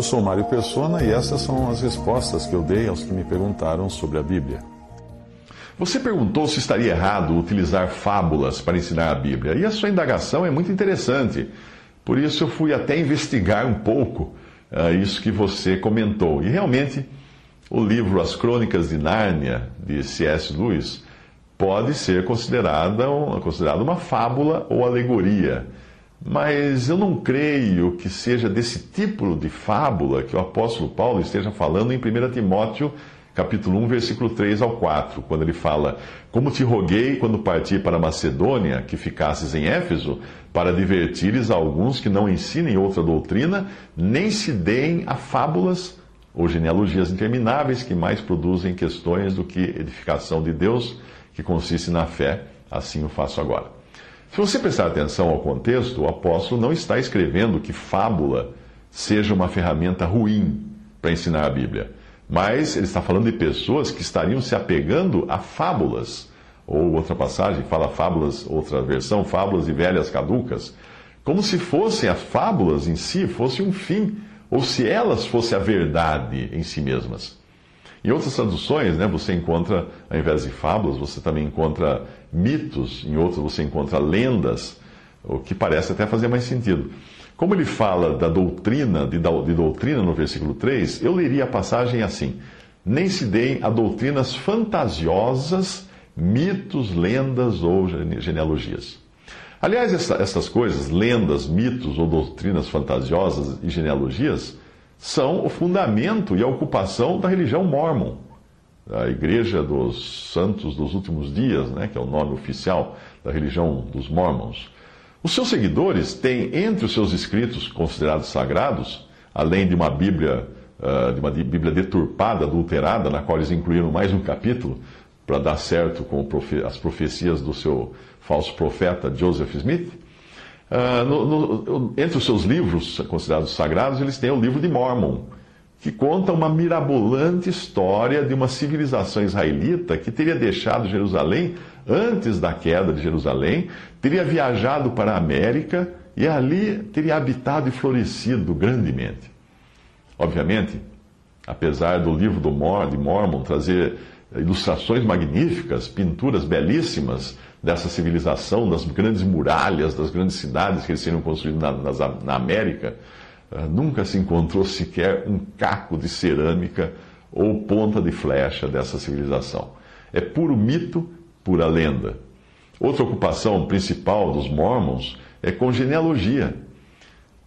Eu sou Mário Persona e essas são as respostas que eu dei aos que me perguntaram sobre a Bíblia. Você perguntou se estaria errado utilizar fábulas para ensinar a Bíblia, e a sua indagação é muito interessante. Por isso eu fui até investigar um pouco uh, isso que você comentou. E realmente, o livro As Crônicas de Nárnia, de C.S. Lewis, pode ser considerada, considerado uma fábula ou alegoria. Mas eu não creio que seja desse tipo de fábula que o apóstolo Paulo esteja falando em 1 Timóteo capítulo 1, versículo 3 ao 4, quando ele fala: Como te roguei quando parti para Macedônia, que ficasses em Éfeso, para divertires a alguns que não ensinem outra doutrina, nem se deem a fábulas ou genealogias intermináveis que mais produzem questões do que edificação de Deus, que consiste na fé. Assim o faço agora. Se você prestar atenção ao contexto, o apóstolo não está escrevendo que fábula seja uma ferramenta ruim para ensinar a Bíblia. Mas ele está falando de pessoas que estariam se apegando a fábulas, ou outra passagem fala fábulas, outra versão, fábulas e velhas caducas, como se fossem as fábulas em si fosse um fim, ou se elas fossem a verdade em si mesmas. Em outras traduções, né, você encontra, ao invés de fábulas, você também encontra mitos, em outras você encontra lendas, o que parece até fazer mais sentido. Como ele fala da doutrina, de, de doutrina no versículo 3, eu leria a passagem assim: Nem se deem a doutrinas fantasiosas, mitos, lendas ou genealogias. Aliás, essa, essas coisas, lendas, mitos ou doutrinas fantasiosas e genealogias, são o fundamento e a ocupação da religião mormon, a Igreja dos Santos dos Últimos Dias, né, que é o nome oficial da religião dos mormons. Os seus seguidores têm entre os seus escritos considerados sagrados, além de uma Bíblia, uh, de uma Bíblia deturpada, adulterada, na qual eles incluíram mais um capítulo para dar certo com as profecias do seu falso profeta Joseph Smith. Uh, no, no, entre os seus livros considerados sagrados, eles têm o livro de Mormon, que conta uma mirabolante história de uma civilização israelita que teria deixado Jerusalém antes da queda de Jerusalém, teria viajado para a América e ali teria habitado e florescido grandemente. Obviamente, apesar do livro do Mor, de Mormon trazer ilustrações magníficas, pinturas belíssimas dessa civilização, das grandes muralhas, das grandes cidades que eles seriam construídos na, na, América, uh, nunca se encontrou sequer um caco de cerâmica ou ponta de flecha dessa civilização. É puro mito pura lenda. Outra ocupação principal dos mormons é com genealogia.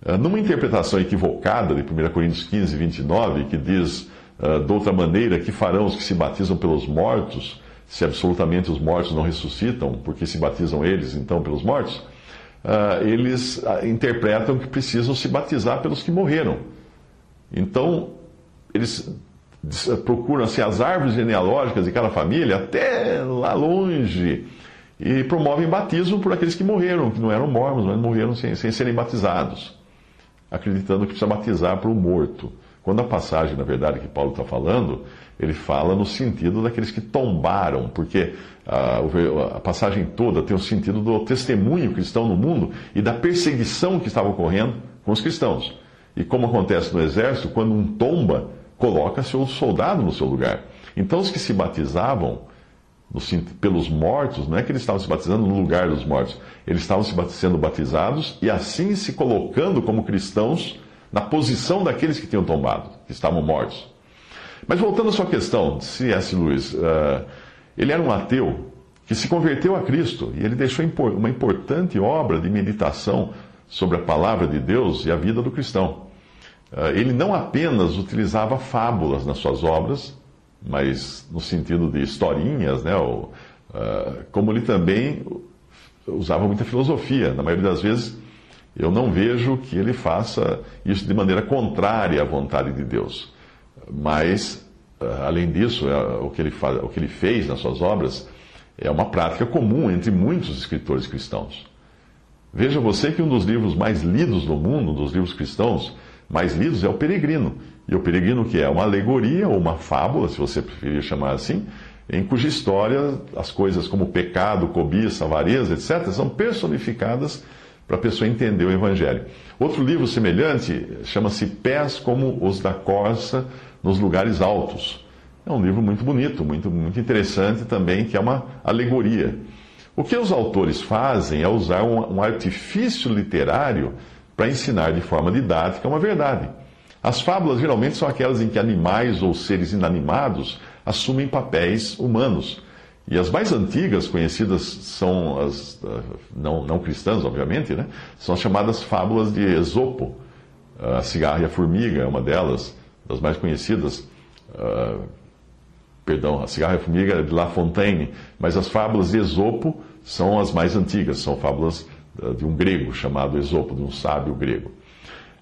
Ah, numa interpretação equivocada de 1 Coríntios 15, 29, que diz, uh, de outra maneira, que farão os que se batizam pelos mortos, se absolutamente os mortos não ressuscitam, porque se batizam eles, então, pelos mortos, uh, eles interpretam que precisam se batizar pelos que morreram. Então, eles procuram assim, as árvores genealógicas de cada família até lá longe e promovem batismo por aqueles que morreram, que não eram mormons, mas morreram sem, sem serem batizados, acreditando que precisa batizar para o morto. Quando a passagem, na verdade, que Paulo está falando, ele fala no sentido daqueles que tombaram, porque a, a, passagem toda tem o sentido do testemunho cristão no mundo e da perseguição que estava ocorrendo com os cristãos. E como acontece no exército, quando um tomba, coloca seu soldado no seu lugar. Então, os que se batizavam no, pelos mortos, não é que eles estavam se batizando no lugar dos mortos, eles estavam se sendo batizados e assim se colocando como cristãos na posição daqueles que tinham tombado, que estavam mortos. Mas voltando à sua questão, C.S. Lewis, uh, ele era um ateu que se converteu a Cristo e ele deixou uma importante obra de meditação sobre a palavra de Deus e a vida do cristão. Ah, ele não apenas utilizava fábulas nas suas obras, mas no sentido de historinhas, né? Ah, como ele também usava muita filosofia. Na maioria das vezes, eu não vejo que ele faça isso de maneira contrária à vontade de Deus. Mas, ah, além disso, é, o que ele, faz, o que ele fez nas suas obras é uma prática comum entre muitos escritores cristãos. Veja você que um dos livros mais lidos do mundo, um dos livros cristãos mais lidos, é o Peregrino. E o Peregrino, que é uma alegoria ou uma fábula, se você preferir chamar assim, em cuja história as coisas como pecado, cobiça, avareza, etc., são personificadas para a pessoa entender o Evangelho. Outro livro semelhante chama-se Pés como os da Corça nos Lugares Altos. É um livro muito bonito, muito, muito interessante também, que é uma alegoria. O que os autores fazem é usar um, um artifício literário para ensinar de forma didática uma verdade. As fábulas geralmente são aquelas em que animais ou seres inanimados assumem papéis humanos. E as mais antigas conhecidas são as ah, não, não cristãs, obviamente, né? são as chamadas fábulas de Esopo. A cigarra e a formiga é uma delas, das mais conhecidas. Uh, perdão, a cigarra e a formiga é de La Fontaine, mas as fábulas de Esopo são as mais antigas, são fábulas uh, de um grego chamado Esopo, de um sábio grego.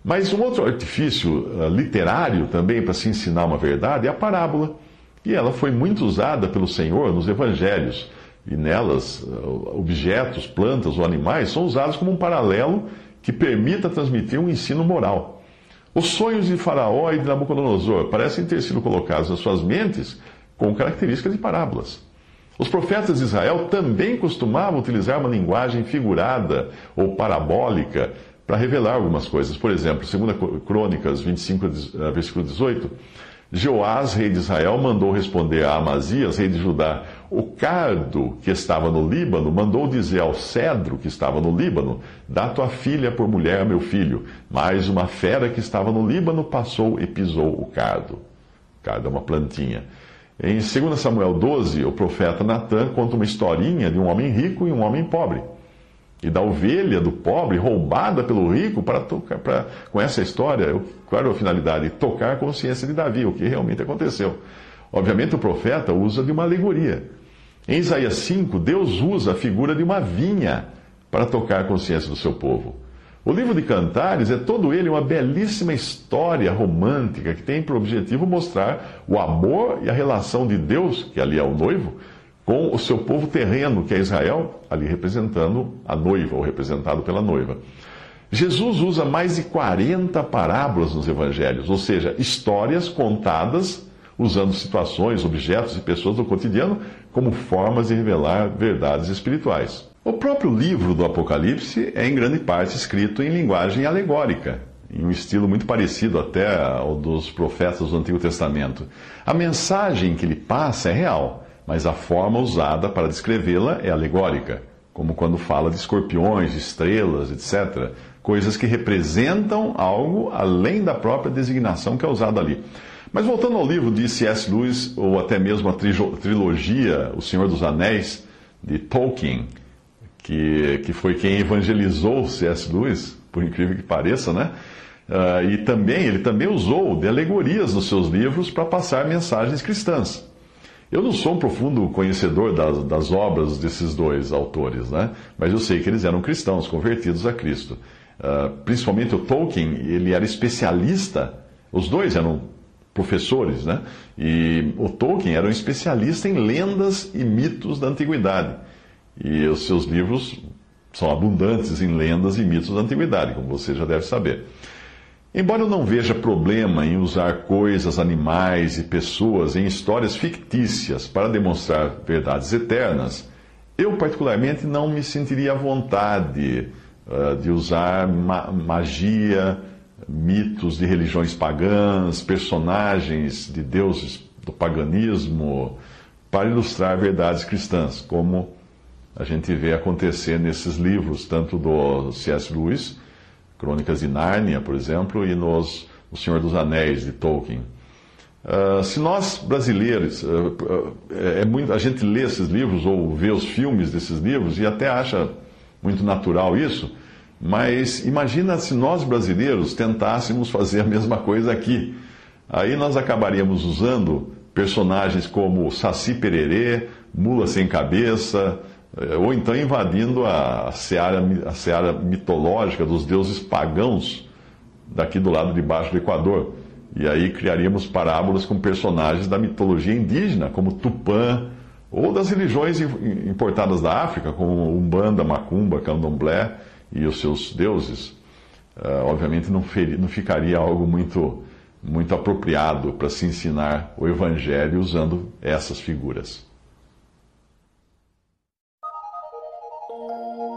Mas um outro artifício uh, literário também para se ensinar uma verdade é a parábola. E ela foi muito usada pelo Senhor nos evangelhos. E nelas, uh, objetos, plantas ou animais são usados como um paralelo que permita transmitir um ensino moral. Os sonhos de Faraó e de Nabucodonosor parecem ter sido colocados nas suas mentes com características de parábolas. Os profetas de Israel também costumavam utilizar uma linguagem figurada ou parabólica para revelar algumas coisas. Por exemplo, 2 Crônicas 25, eh, versículo 18, Joás, rei de Israel, mandou responder a Amazias, rei de Judá: O cardo que estava no Líbano mandou dizer ao cedro que estava no Líbano: Dá tua filha por mulher, meu filho. Mas uma fera que estava no Líbano passou e pisou o cardo. Cardo é uma plantinha. Em 2 Samuel 12, o profeta Natan conta uma historinha de um homem rico e um homem pobre e da ovelha do pobre roubada pelo rico para tocar, para, com essa história, qual era a finalidade? Tocar a consciência de Davi, o que realmente aconteceu. Obviamente o profeta usa de uma alegoria. Em Isaías 5, Deus usa a figura de uma vinha para tocar a consciência do seu povo. O livro de Cantares é todo ele uma belíssima história romântica que tem por objetivo mostrar o amor e a relação de Deus, que ali é o noivo, com o seu povo terreno, que é Israel, ali representando a noiva, ou representado pela noiva. Jesus usa mais de 40 parábolas nos evangelhos, ou seja, histórias contadas usando situações, objetos e pessoas do cotidiano como formas de revelar verdades espirituais. O próprio livro do Apocalipse é em grande parte escrito em linguagem alegórica, em um estilo muito parecido até ao dos profetas do Antigo Testamento. A mensagem que ele passa é real, mas a forma usada para descrevê-la é alegórica, como quando fala de escorpiões, estrelas, etc. Coisas que representam algo além da própria designação que é usada ali. Mas voltando ao livro de C.S. Lewis, ou até mesmo a trilogia O Senhor dos Anéis, de Tolkien, que, que foi quem evangelizou C.S. Lewis, por incrível que pareça, né? Uh, e também, ele também usou de alegorias nos seus livros para passar mensagens cristãs. Eu não sou um profundo conhecedor das, das, obras desses dois autores, né? mas eu sei que eles eram cristãos, convertidos a Cristo. Uh, principalmente o Tolkien, ele era especialista, os dois eram professores, né? E o Tolkien era um especialista em lendas e mitos da antiguidade. E os seus livros são abundantes em lendas e mitos da antiguidade, como você já deve saber. Embora eu não veja problema em usar coisas, animais e pessoas em histórias fictícias para demonstrar verdades eternas, eu particularmente não me sentiria à vontade uh, de usar ma magia, mitos de religiões pagãs, personagens de deuses do paganismo, para ilustrar verdades cristãs, como a gente vê acontecer nesses livros, tanto do C.S. Lewis Crônicas de Nárnia, por exemplo, e nos O Senhor dos Anéis, de Tolkien. Uh, se nós brasileiros, uh, uh, é muito, a gente lê esses livros ou vê os filmes desses livros e até acha muito natural isso, mas imagina se nós brasileiros tentássemos fazer a mesma coisa aqui. Aí nós acabaríamos usando personagens como Saci Pererê, Mula Sem Cabeça, ou então invadindo a seara, a seara mitológica dos deuses pagãos daqui do lado de baixo do Equador. E aí criaríamos parábolas com personagens da mitologia indígena, como Tupã, ou das religiões importadas da África, como Umbanda, Macumba, Candomblé e os seus deuses. Uh, obviamente não, feri, não ficaria algo muito, muito apropriado para se ensinar o Evangelho usando essas figuras. thank you